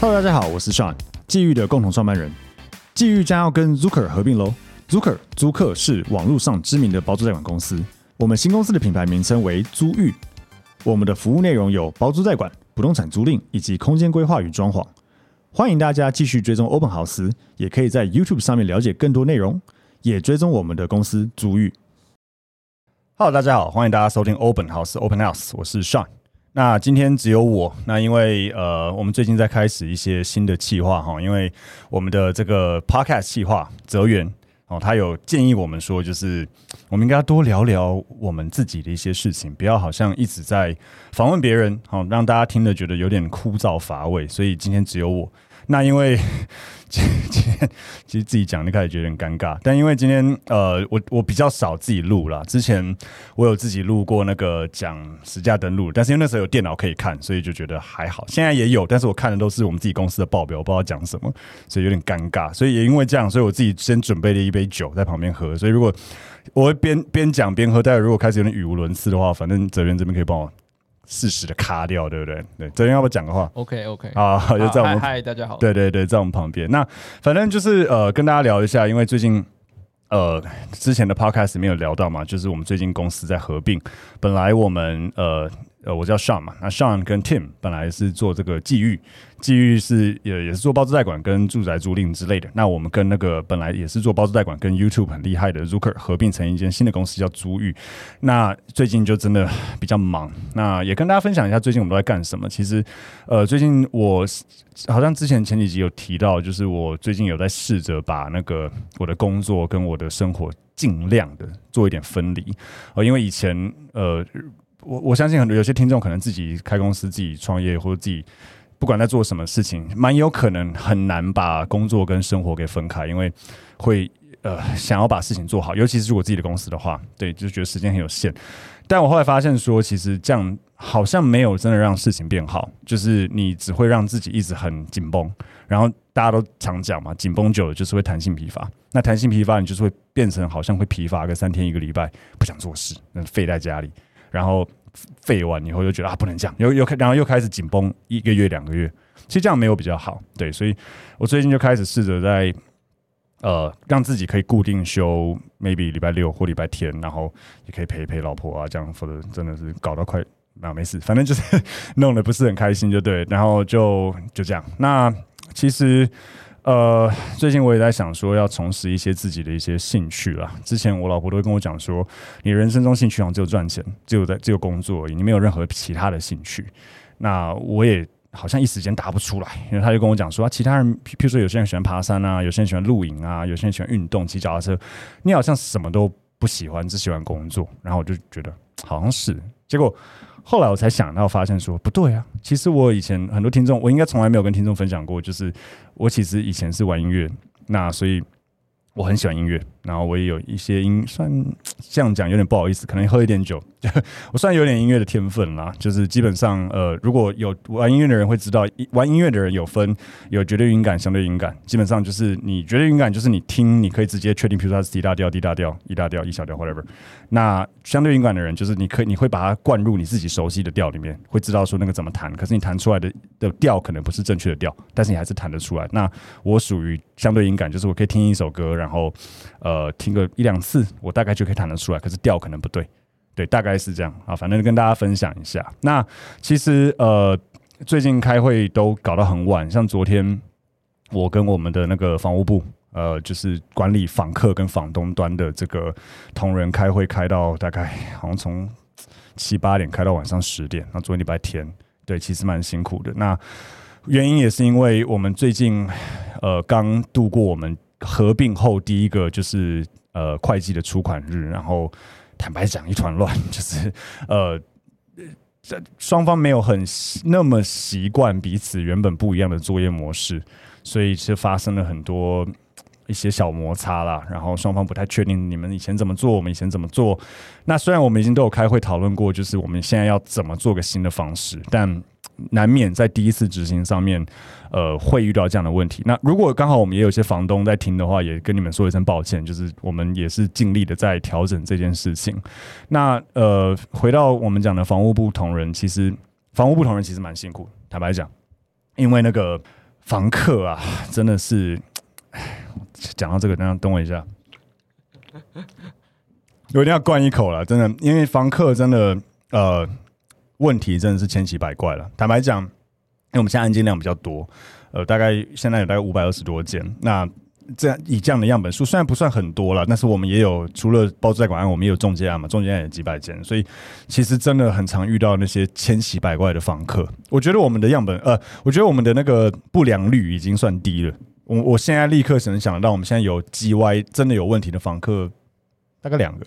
Hello，大家好，我是 Sean，际遇的共同创办人。际遇将要跟 Zuker 合并喽。Zuker 租客是网络上知名的包租代管公司。我们新公司的品牌名称为租遇。我们的服务内容有包租代管、不动产租赁以及空间规划与装潢。欢迎大家继续追踪 Open House，也可以在 YouTube 上面了解更多内容，也追踪我们的公司租遇。Hello，大家好，欢迎大家收听 Open House Open House，我是 Sean。那今天只有我，那因为呃，我们最近在开始一些新的计划哈，因为我们的这个 Podcast 计划泽源哦，他有建议我们说，就是我们应该多聊聊我们自己的一些事情，不要好像一直在访问别人，好让大家听了觉得有点枯燥乏味，所以今天只有我。那因为 今天其实自己讲就开始觉得有点尴尬，但因为今天呃我我比较少自己录啦，之前我有自己录过那个讲实价登录，但是因为那时候有电脑可以看，所以就觉得还好。现在也有，但是我看的都是我们自己公司的报表，我不知道讲什么，所以有点尴尬。所以也因为这样，所以我自己先准备了一杯酒在旁边喝。所以如果我会边边讲边喝，待会如果开始有点语无伦次的话，反正泽源这边可以帮我。适时的卡掉，对不对？对，昨天要不要讲个话？OK OK，啊，就在我们嗨，大家好，对对对，在我们旁边。那反正就是呃，跟大家聊一下，因为最近呃，之前的 Podcast 没有聊到嘛，就是我们最近公司在合并，本来我们呃。呃，我叫 Sean 嘛，那 Sean 跟 Tim 本来是做这个际遇，际遇是也也是做包租代管跟住宅租赁之类的。那我们跟那个本来也是做包租代管跟 YouTube 很厉害的 Zuker 合并成一间新的公司叫租遇。那最近就真的比较忙，那也跟大家分享一下最近我们都在干什么。其实，呃，最近我好像之前前几集有提到，就是我最近有在试着把那个我的工作跟我的生活尽量的做一点分离。呃，因为以前呃。我我相信很多有些听众可能自己开公司、自己创业或者自己不管在做什么事情，蛮有可能很难把工作跟生活给分开，因为会呃想要把事情做好，尤其是如果自己的公司的话，对，就觉得时间很有限。但我后来发现说，其实这样好像没有真的让事情变好，就是你只会让自己一直很紧绷。然后大家都常讲嘛，紧绷久了就是会弹性疲乏。那弹性疲乏，你就是会变成好像会疲乏个三天一个礼拜，不想做事，那废在家里，然后。废完以后又觉得啊，不能这样，又又开，然后又开始紧绷一个月两个月，其实这样没有比较好，对，所以我最近就开始试着在呃让自己可以固定休，maybe 礼拜六或礼拜天，然后也可以陪陪老婆啊，这样，否则真的是搞到快啊，没事，反正就是 弄得不是很开心就对，然后就就这样，那其实。呃，最近我也在想说要重拾一些自己的一些兴趣啦。之前我老婆都会跟我讲说，你人生中兴趣好像只有赚钱，只有在只有工作而已，你没有任何其他的兴趣。那我也好像一时间答不出来，因为他就跟我讲说，其他人，譬如说有些人喜欢爬山啊，有些人喜欢露营啊，有些人喜欢运动、骑脚踏车，你好像什么都不喜欢，只喜欢工作。然后我就觉得好像是，结果。后来我才想到，发现说不对啊！其实我以前很多听众，我应该从来没有跟听众分享过，就是我其实以前是玩音乐，那所以。我很喜欢音乐，然后我也有一些音，算这样讲有点不好意思，可能喝一点酒，我算有点音乐的天分啦。就是基本上，呃，如果有玩音乐的人会知道，玩音乐的人有分有绝对音感、相对音感。基本上就是你绝对音感，就是你听你可以直接确定，比如说它是 D 大调、D 大调、E 大调、E 小调，whatever。那相对音感的人，就是你可以你会把它灌入你自己熟悉的调里面，会知道说那个怎么弹。可是你弹出来的的调可能不是正确的调，但是你还是弹得出来。那我属于相对音感，就是我可以听一首歌，然后呃，呃，听个一两次，我大概就可以弹得出来。可是调可能不对，对，大概是这样啊。反正跟大家分享一下。那其实，呃，最近开会都搞到很晚，像昨天我跟我们的那个房屋部，呃，就是管理房客跟房东端的这个同仁开会，开到大概好像从七八点开到晚上十点。那昨天礼拜天，对，其实蛮辛苦的。那原因也是因为我们最近，呃，刚度过我们。合并后第一个就是呃会计的出款日，然后坦白讲一团乱，就是呃这双方没有很那么习惯彼此原本不一样的作业模式，所以是发生了很多一些小摩擦啦，然后双方不太确定你们以前怎么做，我们以前怎么做。那虽然我们已经都有开会讨论过，就是我们现在要怎么做个新的方式，但。难免在第一次执行上面，呃，会遇到这样的问题。那如果刚好我们也有些房东在听的话，也跟你们说一声抱歉，就是我们也是尽力的在调整这件事情。那呃，回到我们讲的房屋不同人，其实房屋不同人其实蛮辛苦，坦白讲，因为那个房客啊，真的是，讲到这个，等等，等我一下，我一定要灌一口了，真的，因为房客真的，呃，问题真的是千奇百怪了。坦白讲，因为我们现在案件量比较多，呃，大概现在有大概五百二十多件，那。这样以这样的样本数，虽然不算很多了，但是我们也有除了包租代管案，我们也有中介案嘛，中介案也几百件，所以其实真的很常遇到那些千奇百怪的房客。我觉得我们的样本，呃，我觉得我们的那个不良率已经算低了。我我现在立刻只能想到，我们现在有 GY 真的有问题的房客，大概两个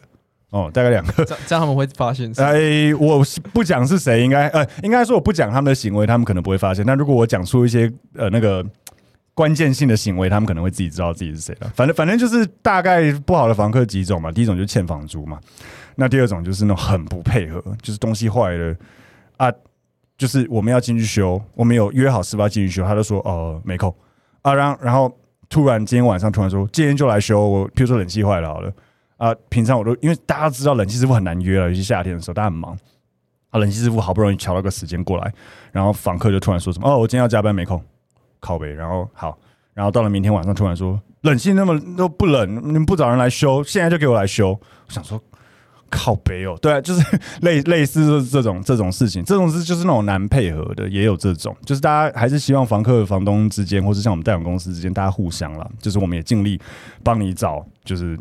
哦，大概两个。这样他们会发现？哎，我不讲是谁，应该呃，应该说我不讲他们的行为，他们可能不会发现。但如果我讲出一些呃那个。关键性的行为，他们可能会自己知道自己是谁了。反正反正就是大概不好的房客几种嘛。第一种就是欠房租嘛。那第二种就是那种很不配合，就是东西坏了啊，就是我们要进去修，我们有约好是不是要进去修，他就说哦、呃、没空啊。然后然后突然今天晚上突然说今天就来修，我譬如说冷气坏了好了啊。平常我都因为大家知道冷气师傅很难约了，尤其夏天的时候大家很忙啊。冷气师傅好不容易乔到个时间过来，然后房客就突然说什么哦我今天要加班没空。靠北，然后好，然后到了明天晚上，突然说冷气那么都不冷，你们不找人来修，现在就给我来修。我想说靠北哦，对啊，就是类类似这种这种事情，这种是就是那种难配合的，也有这种，就是大家还是希望房客和、房东之间，或是像我们贷款公司之间，大家互相啦，就是我们也尽力帮你找，就是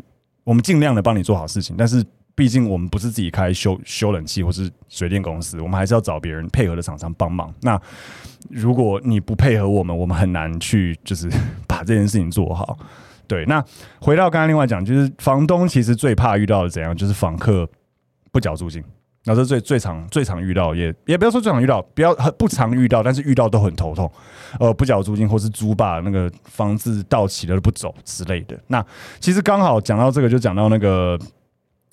我们尽量的帮你做好事情，但是。毕竟我们不是自己开修修冷气或是水电公司，我们还是要找别人配合的厂商帮忙。那如果你不配合我们，我们很难去就是 把这件事情做好。对，那回到刚刚另外讲，就是房东其实最怕遇到的怎样，就是房客不缴租金，那这是最最常最常遇到，也也不要说最常遇到，不要不常遇到，但是遇到都很头痛。呃，不缴租金或是租霸那个房子到期了不走之类的。那其实刚好讲到这个，就讲到那个。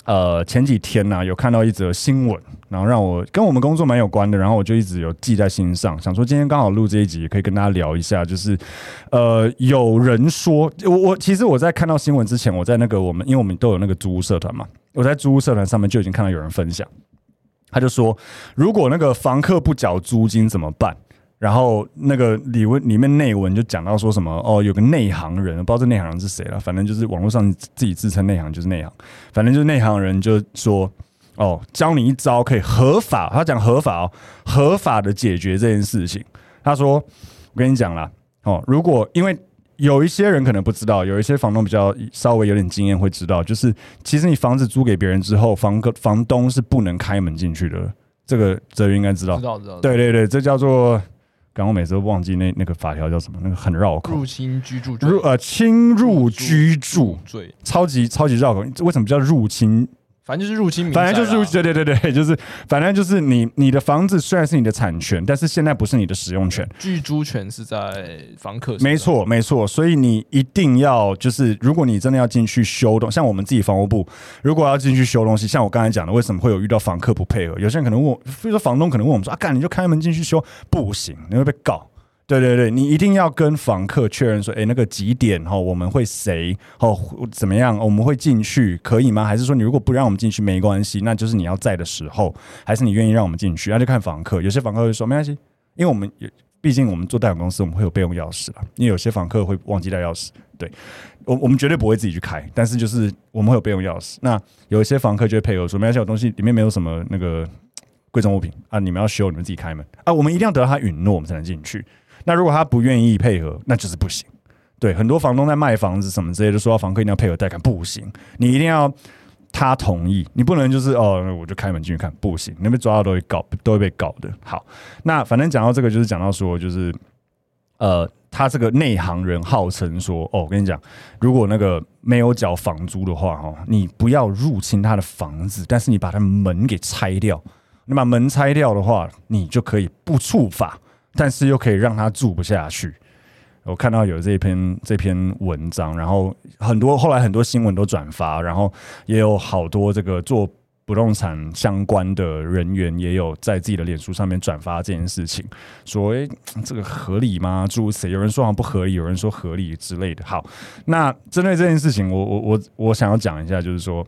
呃，前几天呢、有看到一则新闻，然后让我跟我们工作蛮有关的，然后我就一直有记在心上，想说今天刚好录这一集，也可以跟大家聊一下。就是，呃，有人说，我我其实我在看到新闻之前，我在那个我们，因为我们都有那个租屋社团嘛，我在租屋社团上面就已经看到有人分享，他就说，如果那个房客不缴租金怎么办？然后那个里文里面内文就讲到说什么哦，有个内行人，不知道这内行人是谁了，反正就是网络上自己自称内行就是内行，反正就是内行人就说哦，教你一招可以合法，他讲合法哦，合法的解决这件事情。他说我跟你讲啦，哦，如果因为有一些人可能不知道，有一些房东比较稍微有点经验会知道，就是其实你房子租给别人之后，房客房东是不能开门进去的，这个泽宇应该知道，知道知道，对对对，这叫做。刚我每次都忘记那那个法条叫什么，那个很绕口。入侵居住罪，入呃侵入居住罪，超级超级绕口。为什么叫入侵？反正就是入侵，反正就是入侵，对对对对，就是反正就是你你的房子虽然是你的产权，但是现在不是你的使用权，居住权是在房客。没错没错，所以你一定要就是，如果你真的要进去修东，像我们自己房屋部，如果要进去修东西，像我刚才讲的，为什么会有遇到房客不配合？有些人可能问我，比如说房东可能问我们说啊，干你就开门进去修，不行，你会被告。对对对，你一定要跟房客确认说，哎，那个几点哈，我们会谁哦，怎么样，我们会进去，可以吗？还是说你如果不让我们进去没关系，那就是你要在的时候，还是你愿意让我们进去？那就看房客。有些房客会说没关系，因为我们有毕竟我们做代管公司，我们会有备用钥匙啦。因为有些房客会忘记带钥匙，对我我们绝对不会自己去开，但是就是我们会有备用钥匙。那有一些房客就会配合说，没关系，有东西里面没有什么那个贵重物品啊，你们要修，你们自己开门啊，我们一定要得到他允诺，我们才能进去。那如果他不愿意配合，那就是不行。对，很多房东在卖房子什么之类的，说房客一定要配合带看，不行。你一定要他同意，你不能就是哦，我就开门进去看，不行。你被抓到都会告，都会被告的。好，那反正讲到这个，就是讲到说，就是呃，他这个内行人号称说，哦，我跟你讲，如果那个没有缴房租的话，哈，你不要入侵他的房子，但是你把他门给拆掉。你把门拆掉的话，你就可以不触法。但是又可以让他住不下去。我看到有这篇这篇文章，然后很多后来很多新闻都转发，然后也有好多这个做不动产相关的人员也有在自己的脸书上面转发这件事情，说：“诶，这个合理吗？诸如此类，有人说好像不合理，有人说合理之类的。”好，那针对这件事情，我我我我想要讲一下，就是说。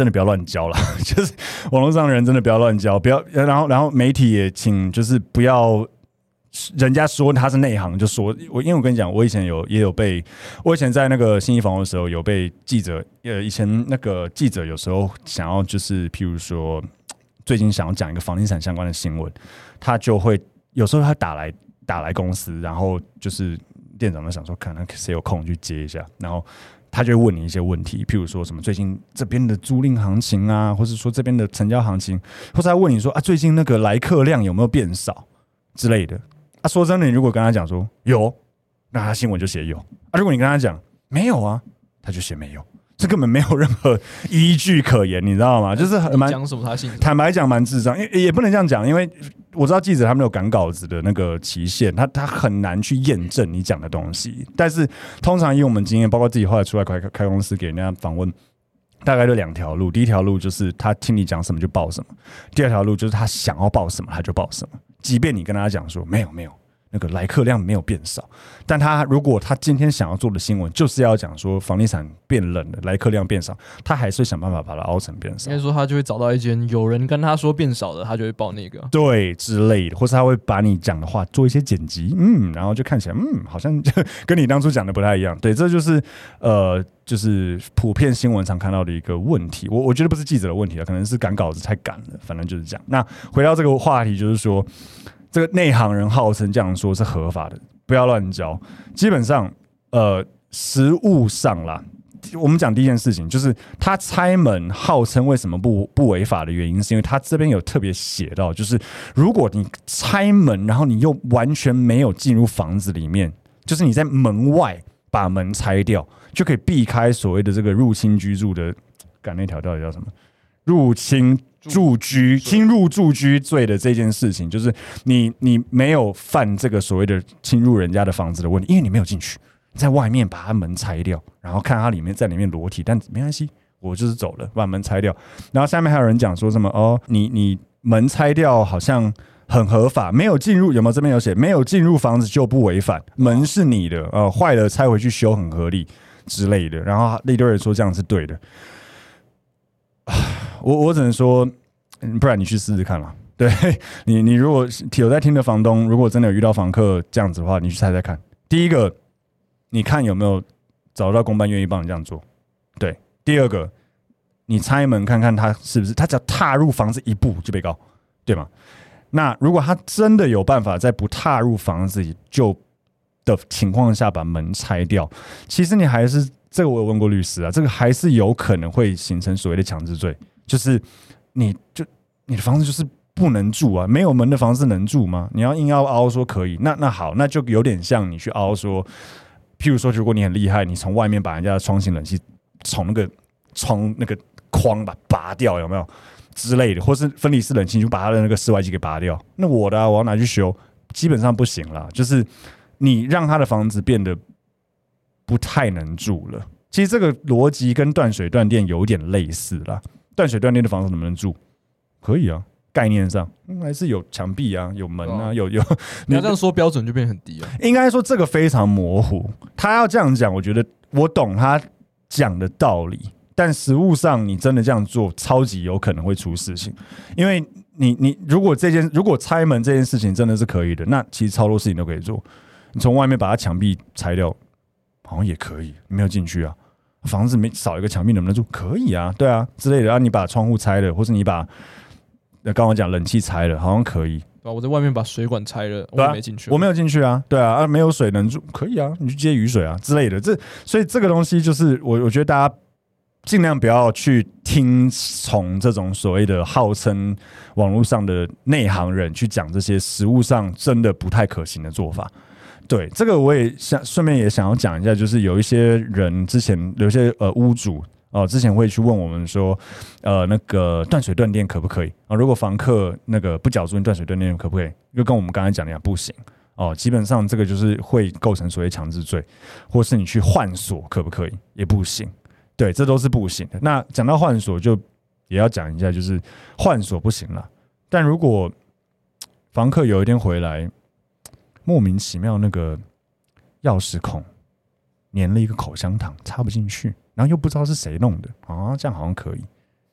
真的不要乱交了，就是网络上的人真的不要乱交，不要然后然后媒体也请就是不要人家说他是内行，就说我，因为我跟你讲，我以前有也有被，我以前在那个信义房的时候，有被记者，呃，以前那个记者有时候想要就是，譬如说，最近想要讲一个房地产相关的新闻，他就会有时候他打来打来公司，然后就是店长们想说，可能谁有空去接一下，然后他就会问你一些问题，譬如说什么最近这边的租赁行情啊，或者说这边的成交行情，或者他问你说啊，最近那个来客量有没有变少之类的。啊，说真的，你如果跟他讲说有，那他新闻就写有啊。如果你跟他讲没有啊，他就写没有，这根本没有任何依据可言，你知道吗？就是很蛮讲什么他信，坦白讲蛮智障，也也不能这样讲，因为我知道记者他们有赶稿子的那个期限，他他很难去验证你讲的东西。但是通常以我们经验，包括自己后来出来开开公司给人家访问，大概就两条路。第一条路就是他听你讲什么就报什么，第二条路就是他想要报什么他就报什么。即便你跟他讲说没有没有，那个来客量没有变少，但他如果他今天想要做的新闻就是要讲说房地产变冷了，来客量变少，他还是会想办法把它凹成变少。应该说他就会找到一间有人跟他说变少的，他就会报那个对之类的，或是他会把你讲的话做一些剪辑，嗯，然后就看起来嗯好像就 跟你当初讲的不太一样。对，这就是呃就是普遍新闻常看到的一个问题。我我觉得不是记者的问题啊，可能是赶稿子太赶了，反正就是这样。那回到这个话题，就是说。这个内行人号称这样说是合法的，不要乱教。基本上，呃，实务上啦，我们讲第一件事情就是他拆门号称为什么不不违法的原因，是因为他这边有特别写到，就是如果你拆门，然后你又完全没有进入房子里面，就是你在门外把门拆掉，就可以避开所谓的这个入侵居住的，干那条到底叫什么？入侵。住居侵入住居罪的这件事情，就是你你没有犯这个所谓的侵入人家的房子的问题，因为你没有进去，在外面把他门拆掉，然后看他里面在里面裸体，但没关系，我就是走了，把门拆掉。然后下面还有人讲说什么哦，你你门拆掉好像很合法，没有进入有没有？这边有写没有进入房子就不违反，门是你的，呃，坏了拆回去修很合理之类的。然后那堆人说这样是对的。我我只能说，不然你去试试看嘛。对你，你如果有在听的房东，如果真的有遇到房客这样子的话，你去猜猜看。第一个，你看有没有找到公办愿意帮你这样做？对。第二个，你拆门看看他是不是，他只要踏入房子一步就被告，对吗？那如果他真的有办法在不踏入房子就的情况下把门拆掉，其实你还是这个我有问过律师啊，这个还是有可能会形成所谓的强制罪。就是，你就你的房子就是不能住啊，没有门的房子能住吗？你要硬要凹说可以，那那好，那就有点像你去凹说，譬如说，如果你很厉害，你从外面把人家的窗型冷气从那个窗那个框把拔掉，有没有之类的，或是分离式冷气就把它的那个室外机给拔掉，那我的啊，我要拿去修，基本上不行了。就是你让他的房子变得不太能住了。其实这个逻辑跟断水断电有点类似啦。断水断电的房子能不能住？可以啊，概念上还是有墙壁啊，有门啊，有有。你要这样说，标准就变很低了。应该说这个非常模糊。他要这样讲，我觉得我懂他讲的道理，但实物上你真的这样做，超级有可能会出事情。因为你你如果这件如果拆门这件事情真的是可以的，那其实超多事情都可以做。你从外面把它墙壁拆掉，好像也可以，没有进去啊。房子没少一个墙壁能不能住？可以啊，对啊之类的。然后你把窗户拆了，或是你把那刚我讲冷气拆了，好像可以。啊，我在外面把水管拆了，我没进去，我没有进去啊。对啊，啊，没有水能住，可以啊，你去接雨水啊之类的。这所以这个东西就是我我觉得大家尽量不要去听从这种所谓的号称网络上的内行人去讲这些实物上真的不太可行的做法。对，这个我也想顺便也想要讲一下，就是有一些人之前有一些呃屋主哦、之前会去问我们说，呃，那个断水断电可不可以啊、如果房客那个不缴租，金断水断电可不可以？就跟我们刚才讲的一样，不行哦、基本上这个就是会构成所谓强制罪，或是你去换锁可不可以？也不行。对，这都是不行的。那讲到换锁，就也要讲一下，就是换锁不行了。但如果房客有一天回来，莫名其妙，那个钥匙孔粘了一个口香糖，插不进去，然后又不知道是谁弄的啊，这样好像可以。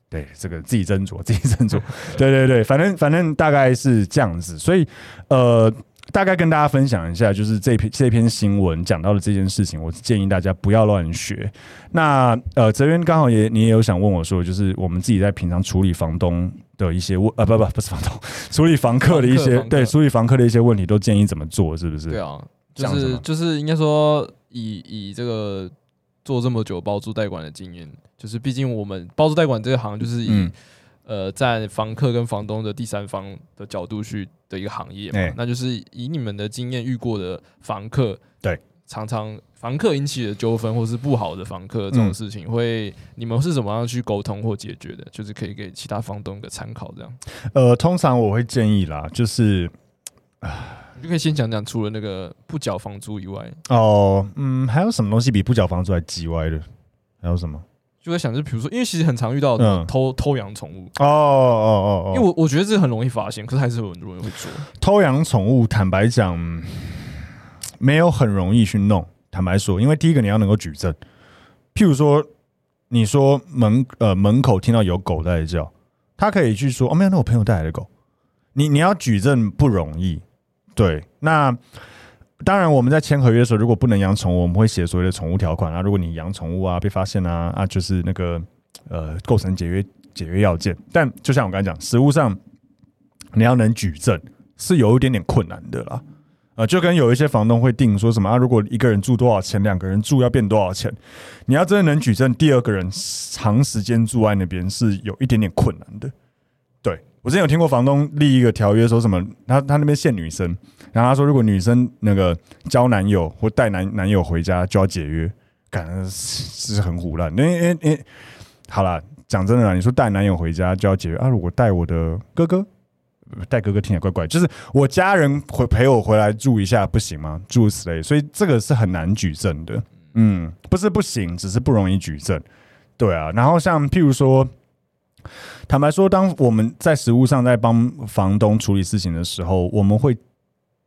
对，这个自己斟酌，自己斟酌。对对对，反正反正大概是这样子。所以呃，大概跟大家分享一下，就是这篇这篇新闻讲到的这件事情，我建议大家不要乱学。那呃，泽渊刚好也你也有想问我说，就是我们自己在平常处理房东的一些问呃，不不不是房东，处理房客的一些对处理房客的一些问题，都建议怎么做，是不是？对啊，就是就是应该说以以这个做这么久包租代管的经验，就是毕竟我们包租代管这个行就是以。嗯呃，在房客跟房东的第三方的角度去的一个行业嘛，欸、那就是以你们的经验遇过的房客，对，常常房客引起的纠纷或是不好的房客这种事情，会、嗯、你们是怎么样去沟通或解决的？就是可以给其他房东一个参考，这样。呃，通常我会建议啦，就是你就可以先讲讲，除了那个不缴房租以外，哦，嗯，还有什么东西比不缴房租还叽歪的？还有什么？就在想，就比如说，因为其实很常遇到偷、嗯、偷养宠物哦哦哦哦，因为我我觉得这很容易发现，可是还是有很多人会做偷养宠物。坦白讲，没有很容易去弄。坦白说，因为第一个你要能够举证，譬如说，你说门呃门口听到有狗在叫，他可以去说哦没有，那我朋友带来的狗。你你要举证不容易，对那。当然，我们在签合约的时候，如果不能养宠物，我们会写所谓的宠物条款啊。如果你养宠物啊，被发现啊，啊，就是那个呃，构成解约解约要件。但就像我刚才讲，实务上你要能举证是有一点点困难的啦。呃，就跟有一些房东会定说什么啊，如果一个人住多少钱，两个人住要变多少钱，你要真的能举证，第二个人长时间住在那边是有一点点困难的。对，我之前有听过房东立一个条约，说什么他他那边限女生。然后他说，如果女生那个交男友或带男男友回家就要解约，感觉是很胡乱。因为因为因为好了，讲真的啦，你说带男友回家就要解约啊？如果带我的哥哥，带哥哥听起来怪怪，就是我家人回陪我回来住一下不行吗？诸如此类，所以这个是很难举证的。嗯，不是不行，只是不容易举证。对啊，然后像譬如说，坦白说，当我们在实务上在帮房东处理事情的时候，我们会。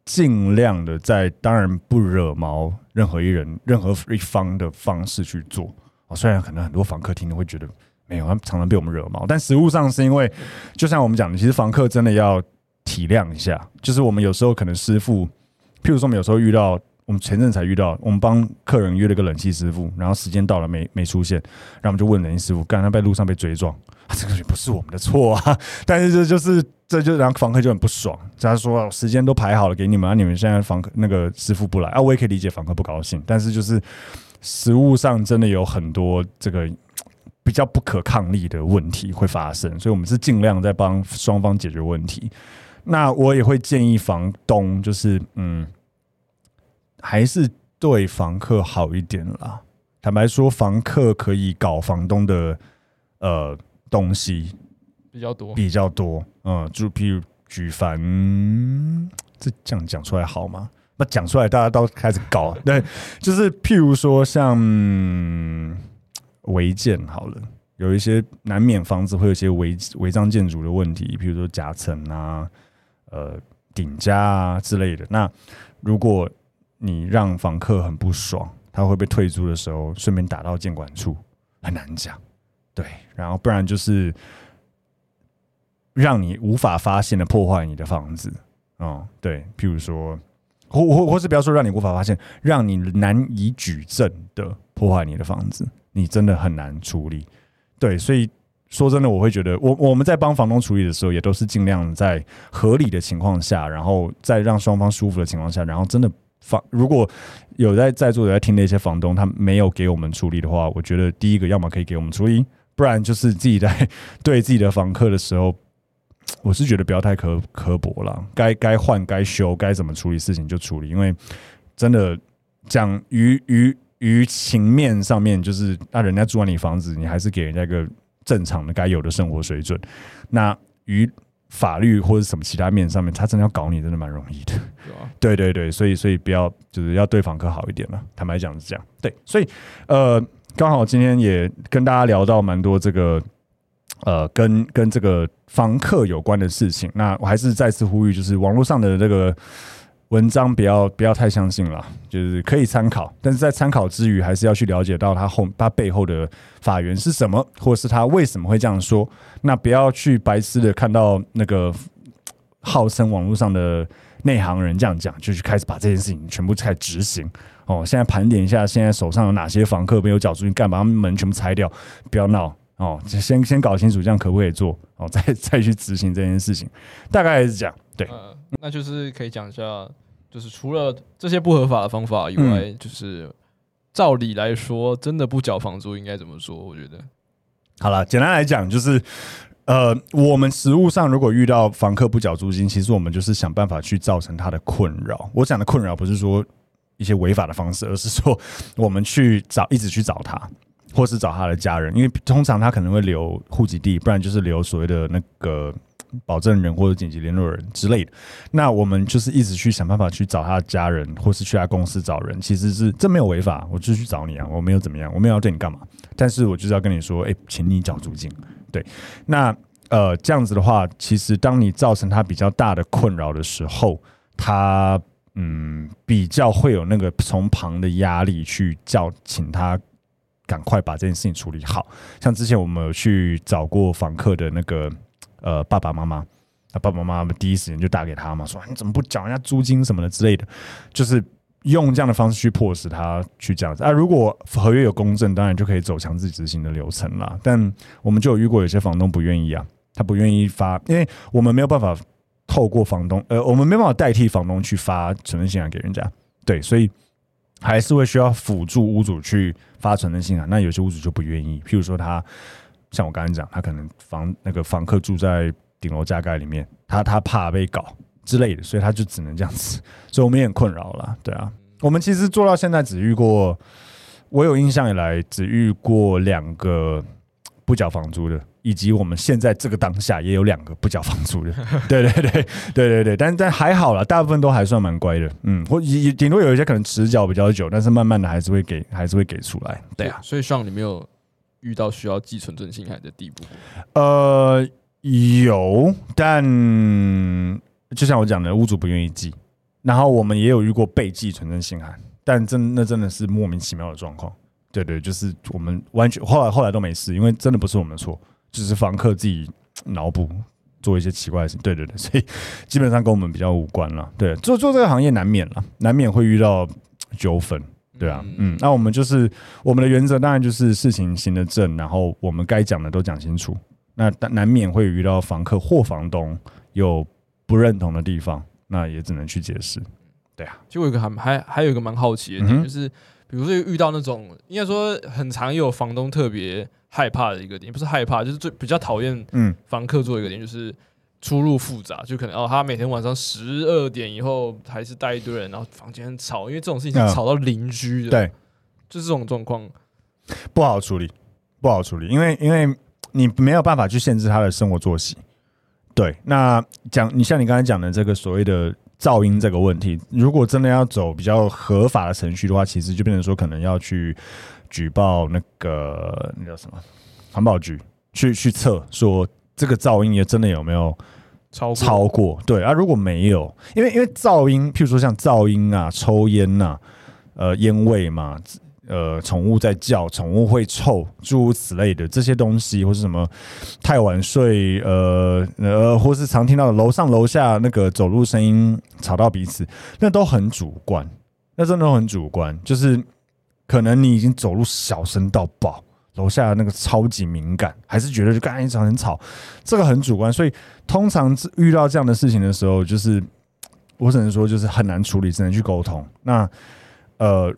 尽量的在当然不惹毛任何一人、任何一方的方式去做。哦，虽然可能很多房客听了会觉得没有，他常常被我们惹毛，但实物上是因为，就像我们讲的，其实房客真的要体谅一下。就是我们有时候可能师傅，譬如说我们有时候遇到，我们前阵才遇到，我们帮客人约了个冷气师傅，然后时间到了没没出现，然后我们就问冷气师傅，刚才在路上被追撞。这个也不是我们的错啊，但是这就是这就让房客就很不爽。他说时间都排好了给你们，啊，你们现在房客那个师傅不来啊，我也可以理解房客不高兴。但是就是实物上真的有很多这个比较不可抗力的问题会发生，所以我们是尽量在帮双方解决问题。那我也会建议房东就是嗯，还是对房客好一点啦。坦白说，房客可以搞房东的呃。东西比较多，比较多，嗯，就譬如举凡，这这样讲出来好吗？那讲出来大家都开始搞，对，就是譬如说像违建好了，有一些难免房子会有一些违违章建筑的问题，比如说夹层啊、呃顶加啊之类的。那如果你让房客很不爽，他会被退租的时候，顺便打到建管处，很难讲。对，然后不然就是让你无法发现的破坏你的房子，哦，对，譬如说，或或或是不要说让你无法发现，让你难以举证的破坏你的房子，你真的很难处理。对，所以说真的，我会觉得，我我们在帮房东处理的时候，也都是尽量在合理的情况下，然后在让双方舒服的情况下，然后真的房如果有在在座有在听的一些房东，他没有给我们处理的话，我觉得第一个，要么可以给我们处理。不然就是自己在 对自己的房客的时候，我是觉得不要太刻刻薄了。该该换该修该怎么处理事情就处理，因为真的讲于于于情面上面，就是那人家住完你房子，你还是给人家一个正常的该有的生活水准。那于法律或者什么其他面上面，他真的要搞你，真的蛮容易的。对对对，所以所以不要就是要对房客好一点嘛。坦白讲是这样。对，所以呃。刚好今天也跟大家聊到蛮多这个，呃，跟跟这个房客有关的事情。那我还是再次呼吁，就是网络上的这个文章不要不要太相信了，就是可以参考，但是在参考之余，还是要去了解到他后他背后的法源是什么，或是他为什么会这样说。那不要去白痴的看到那个号称网络上的内行人这样讲，就去开始把这件事情全部开始执行。哦，现在盘点一下，现在手上有哪些房客没有缴租金，干嘛把他们门全部拆掉？不要闹哦，先先搞清楚这样可不可以做哦，再再去执行这件事情。大概是这样，对，那就是可以讲一下，就是除了这些不合法的方法以外，嗯、就是照理来说，真的不缴房租应该怎么说？我觉得，好了，简单来讲就是。呃，我们实务上如果遇到房客不缴租金，其实我们就是想办法去造成他的困扰。我讲的困扰不是说一些违法的方式，而是说我们去找，一直去找他，或是找他的家人，因为通常他可能会留户籍地，不然就是留所谓的那个保证人或者紧急联络人之类的。那我们就是一直去想办法去找他的家人，或是去他公司找人，其实是这没有违法，我就去找你啊，我没有怎么样，我没有要对你干嘛，但是我就是要跟你说，哎、请你缴租金。对，那呃这样子的话，其实当你造成他比较大的困扰的时候，他嗯比较会有那个从旁的压力去叫请他赶快把这件事情处理好。像之前我们有去找过房客的那个呃爸爸妈妈，他爸爸妈妈第一时间就打给他嘛，说你怎么不缴人家租金什么的之类的，就是。用这样的方式去迫使他去这样子啊！如果合约有公证，当然就可以走强制执行的流程了。但我们就有遇过有些房东不愿意啊，他不愿意发，因为我们没有办法透过房东，呃，我们没办法代替房东去发存证信函给人家，对，所以还是会需要辅助屋主去发存证信函。那有些屋主就不愿意，譬如说他像我刚才讲，他可能房那个房客住在顶楼加盖里面，他他怕被搞。之类的，所以他就只能这样子，所以我们也很困扰了。对啊，我们其实做到现在只遇过，我有印象以来只遇过两个不缴房租的，以及我们现在这个当下也有两个不缴房租的。对对对对对对，但但还好啦，大部分都还算蛮乖的。嗯，或也顶多有一些可能迟缴比较久，但是慢慢的还是会给，还是会给出来。对啊，所以像你没有遇到需要寄存证信函的地步？呃，有，但。就像我讲的，屋主不愿意寄，然后我们也有遇过被寄存证信函，但真那真的是莫名其妙的状况。对对，就是我们完全后来后来都没事，因为真的不是我们的错，只是房客自己脑补做一些奇怪的事情。对对对，所以基本上跟我们比较无关了。对，做做这个行业难免了，难免会遇到纠纷。对啊，嗯，那我们就是我们的原则，当然就是事情行得正，然后我们该讲的都讲清楚。那难免会遇到房客或房东有。不认同的地方，那也只能去解释。对啊，就有一个还还还有一个蛮好奇的点，就是比如说遇到那种应该说很常有房东特别害怕的一个点，不是害怕，就是最比较讨厌嗯房客做一个点，就是出入复杂，就可能哦他每天晚上十二点以后还是带一堆人，然后房间很吵，因为这种事情吵到邻居的，对，就这种状况。不好处理，不好处理，因为因为你没有办法去限制他的生活作息。对，那讲你像你刚才讲的这个所谓的噪音这个问题，如果真的要走比较合法的程序的话，其实就变成说可能要去举报那个那叫什么环保局去去测，说这个噪音也真的有没有超超过？对啊，如果没有，因为因为噪音，譬如说像噪音啊、抽烟呐、啊、呃烟味嘛。呃，宠物在叫，宠物会臭，诸如此类的这些东西，或是什么太晚睡，呃呃，或是常听到的楼上楼下那个走路声音吵到彼此，那都很主观，那真的很主观。就是可能你已经走路小声到爆，楼下那个超级敏感，还是觉得就刚才一场很吵，这个很主观。所以通常遇到这样的事情的时候，就是我只能说，就是很难处理，只能去沟通。那呃。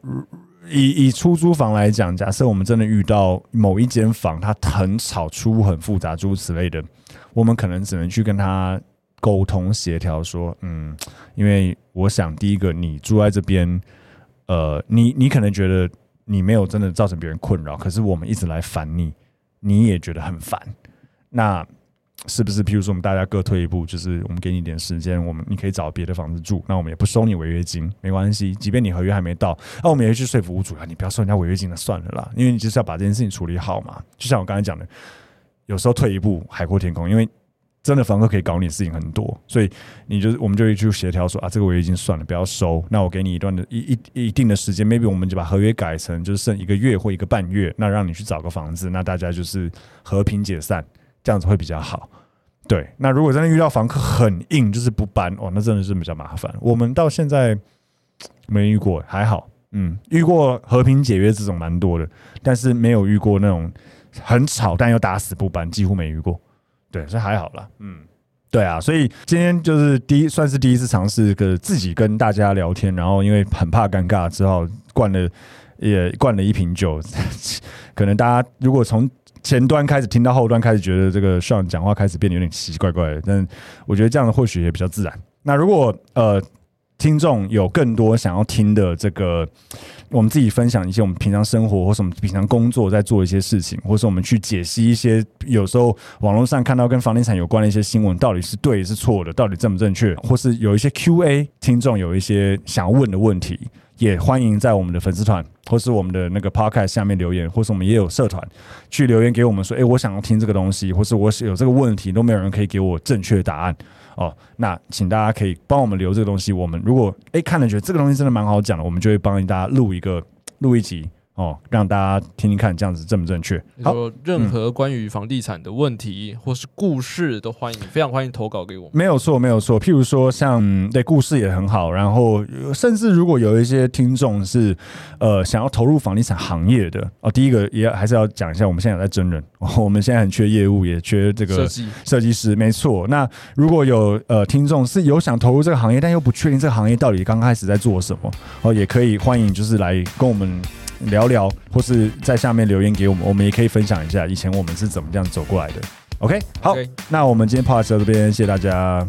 以以出租房来讲，假设我们真的遇到某一间房，它很吵、出入很复杂、诸如此类的，我们可能只能去跟他沟通协调，说，嗯，因为我想第一个，你住在这边，呃，你你可能觉得你没有真的造成别人困扰，可是我们一直来烦你，你也觉得很烦，那。是不是？譬如说，我们大家各退一步，就是我们给你一点时间，我们你可以找别的房子住，那我们也不收你违约金，没关系。即便你合约还没到，那我们也会去说服屋主啊，你不要收人家违约金了，算了啦，因为你就是要把这件事情处理好嘛。就像我刚才讲的，有时候退一步海阔天空，因为真的房客可以搞你事情很多，所以你就我们就会去协调说啊，这个违约金算了，不要收。那我给你一段的一一一定的时间，maybe 我们就把合约改成就是剩一个月或一个半月，那让你去找个房子，那大家就是和平解散，这样子会比较好。对，那如果真的遇到房客很硬，就是不搬哦，那真的是比较麻烦。我们到现在没遇过，还好，嗯，遇过和平解约这种蛮多的，但是没有遇过那种很吵但又打死不搬，几乎没遇过。对，所以还好啦。嗯，对啊，所以今天就是第一，算是第一次尝试个自己跟大家聊天，然后因为很怕尴尬，只好灌了也灌了一瓶酒，可能大家如果从前端开始听到后端开始觉得这个 Sean 讲话开始变得有点奇奇怪怪的，但我觉得这样的或许也比较自然。那如果呃听众有更多想要听的这个，我们自己分享一些我们平常生活或是我们平常工作在做一些事情，或是我们去解析一些有时候网络上看到跟房地产有关的一些新闻，到底是对是错的，到底正不正确，或是有一些 Q&A，听众有一些想要问的问题。也欢迎在我们的粉丝团，或是我们的那个 podcast 下面留言，或是我们也有社团去留言给我们说，哎，我想要听这个东西，或是我有这个问题，都没有人可以给我正确答案哦。那请大家可以帮我们留这个东西，我们如果哎看了觉得这个东西真的蛮好讲的，我们就会帮大家录一个录一集。哦，让大家听听看，这样子正不正确？好，任何关于房地产的问题、嗯、或是故事，都欢迎，非常欢迎投稿给我们。没有错，没有错。譬如说，像对故事也很好，然后甚至如果有一些听众是呃想要投入房地产行业的哦，第一个也还是要讲一下，我们现在有在真人，我们现在很缺业务，也缺这个设计设计师。没错，那如果有呃听众是有想投入这个行业，但又不确定这个行业到底刚开始在做什么，哦，也可以欢迎就是来跟我们。聊聊，或是在下面留言给我们，我们也可以分享一下以前我们是怎么这样走过来的。OK，好，Okay. 那我们今天到这边，谢谢大家。